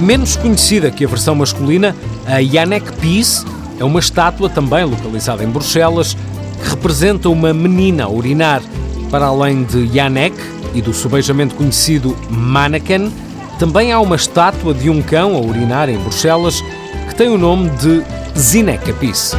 Menos conhecida que a versão masculina, a Janek Peace é uma estátua também localizada em Bruxelas que representa uma menina a urinar. Para além de Janek e do subejamente conhecido Manneken, também há uma estátua de um cão a urinar em Bruxelas que tem o nome de Zineka Peace.